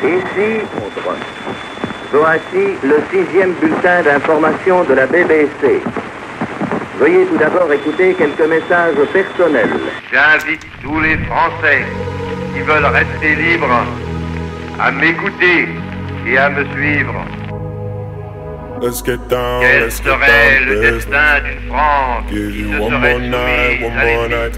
Ici, voici le sixième bulletin d'information de la BBC. Veuillez tout d'abord écouter quelques messages personnels. J'invite tous les Français qui veulent rester libres à m'écouter et à me suivre. Let's get down, Quel let's get serait down le destin d'une France qui se serait soumise à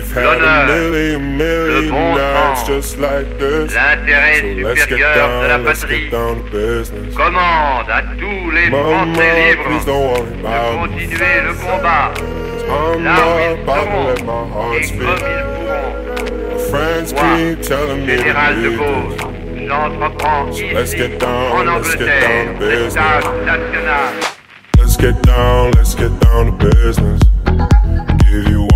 L'honneur, a million, le million bon nights sens, just like this. L'intérêt So let's get supérieur de la patrie commande à tous les Français libres please don't worry de continuer le combat I'm là où not ils about to let my seront heart et speak. comme ils pourront. Moi, keep telling me Général de Gaulle, j'entreprends ici let's get down, en let's get Angleterre down to business. message national. Let's get down, let's get down to business.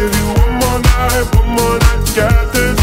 Give you one more night, one more night this.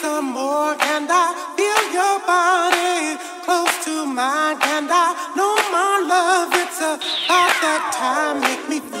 some more. And I feel your body close to mine? Can I know my love? It's a about that time. Make me feel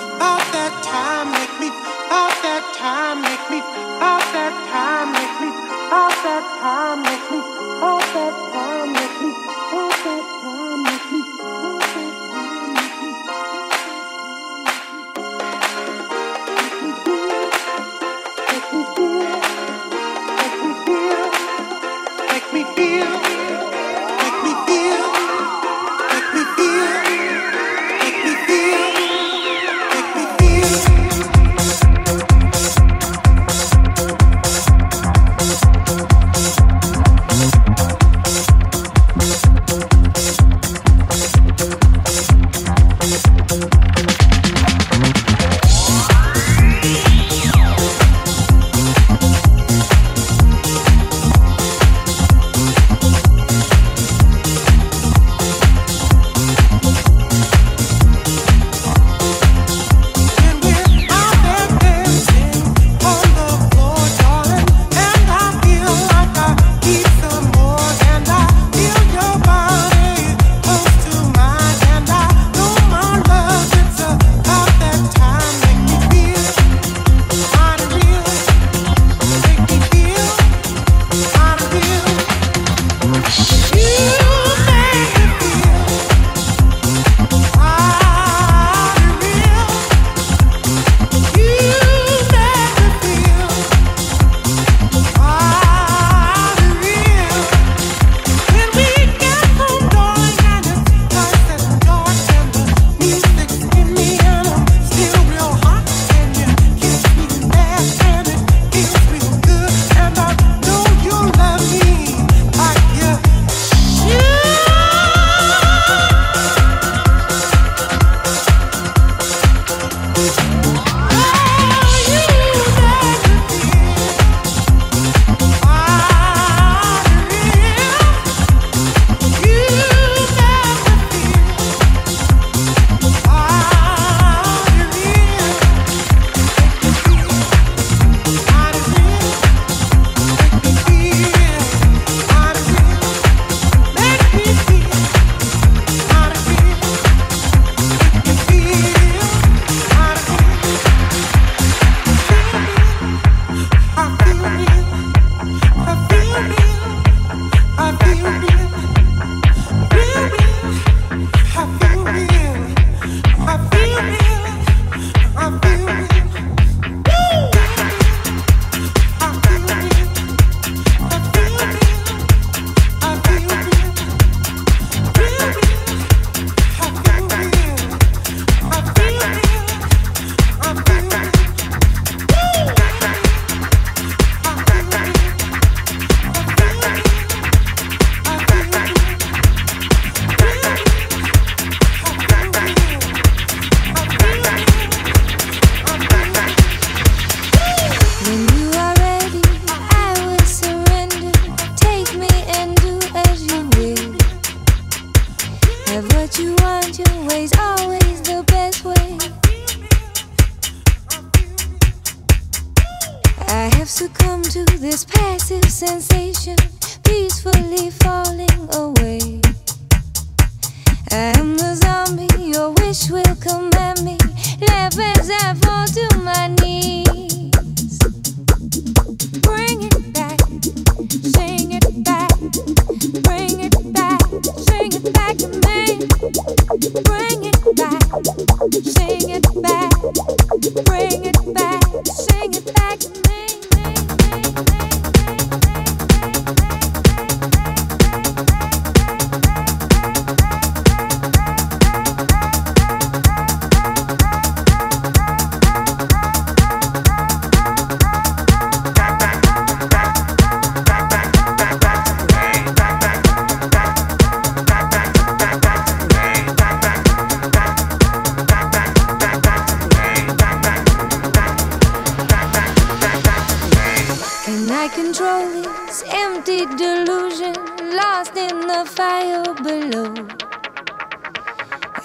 sing it back.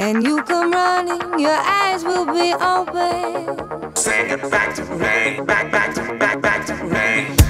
When you come running, your eyes will be open. Say it back to me, back, back to, back, back to me.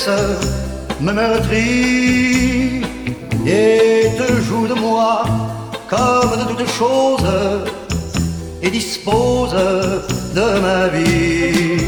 Me blesses, me meurtris et te joues de moi comme de toutes choses et dispose de ma vie.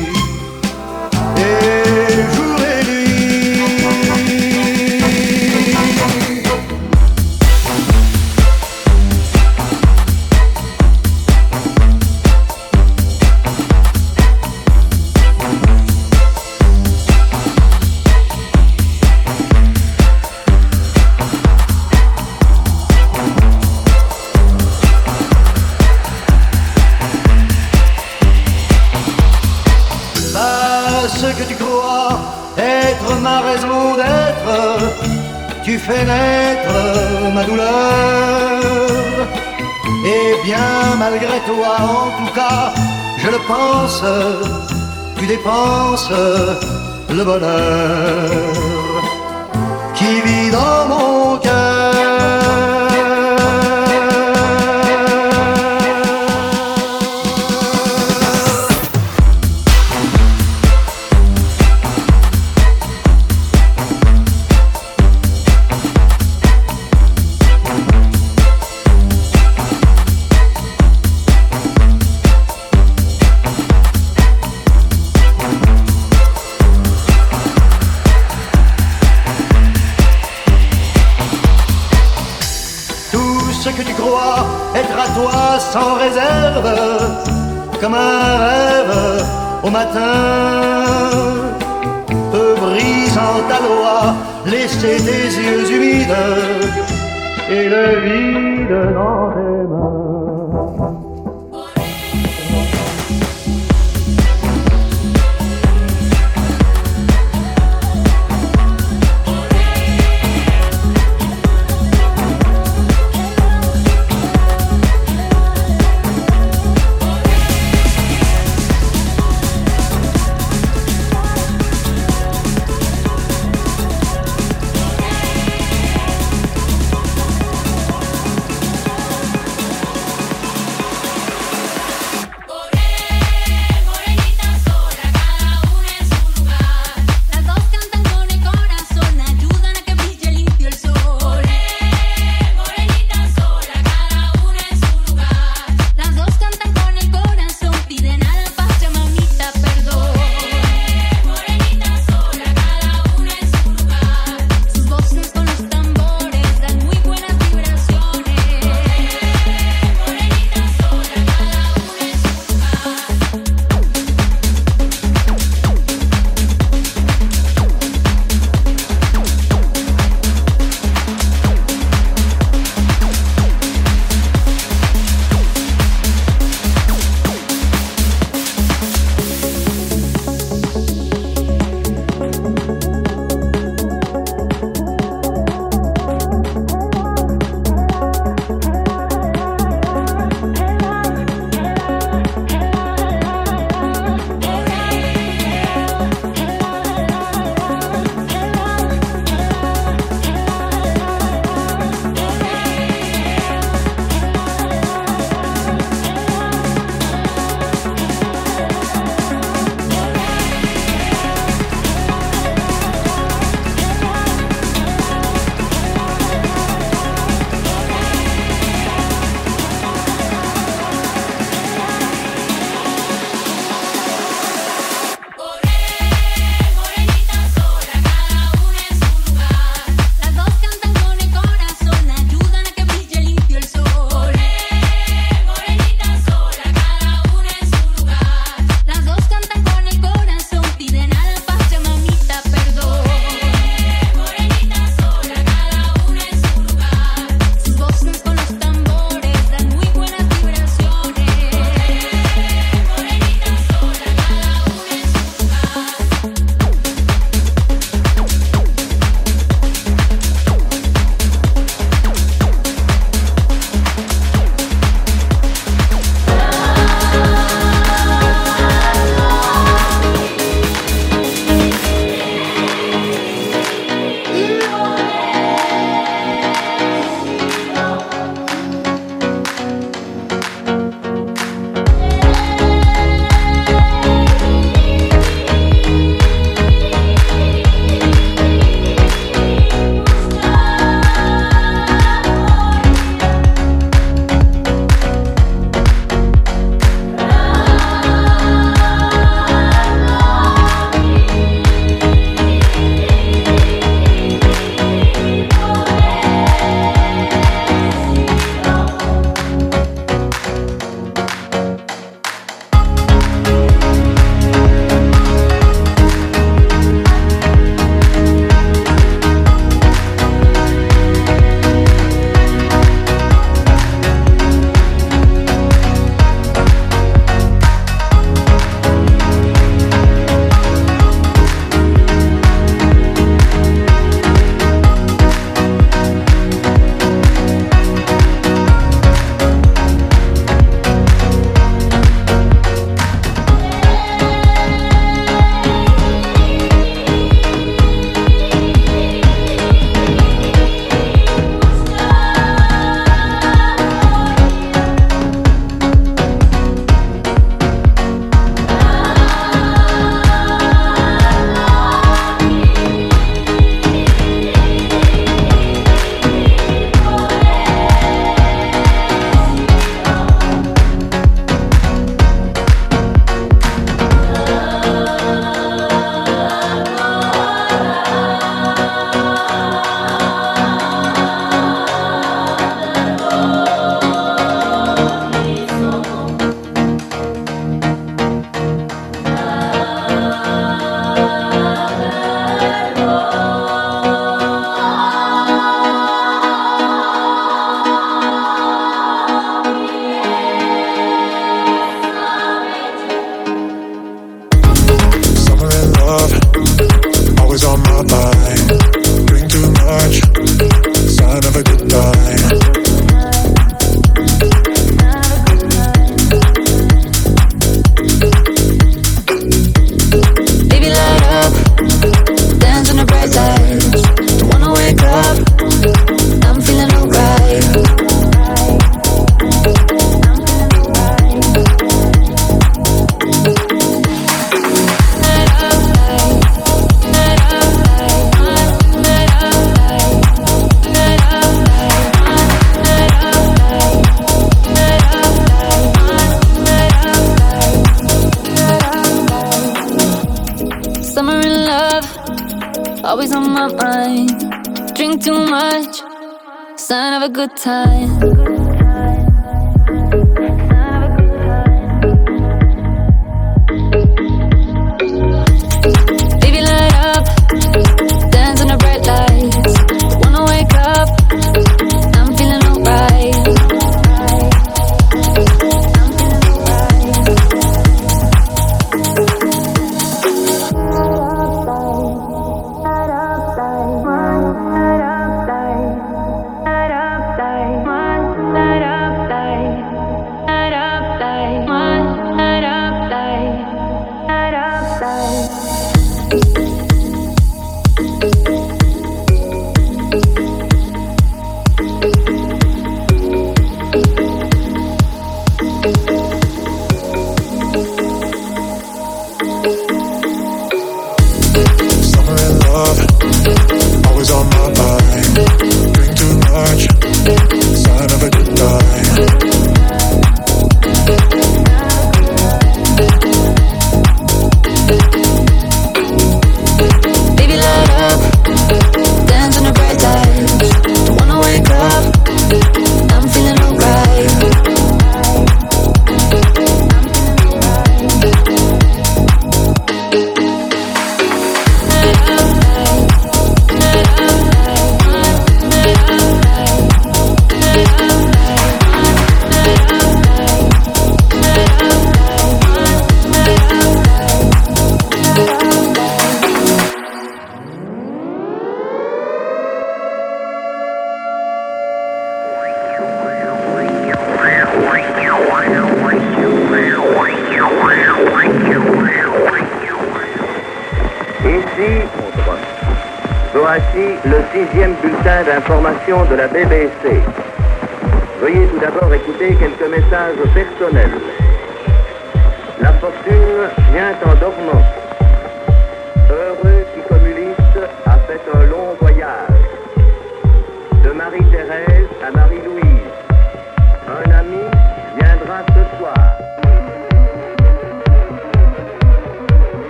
Tu crois être ma raison d'être, tu fais naître ma douleur. Et bien malgré toi, en tout cas, je le pense, tu dépenses le bonheur qui vit dans mon cœur. Comme un rêve au matin, peut brisant ta loi laisser tes yeux humides et le vide dans tes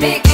big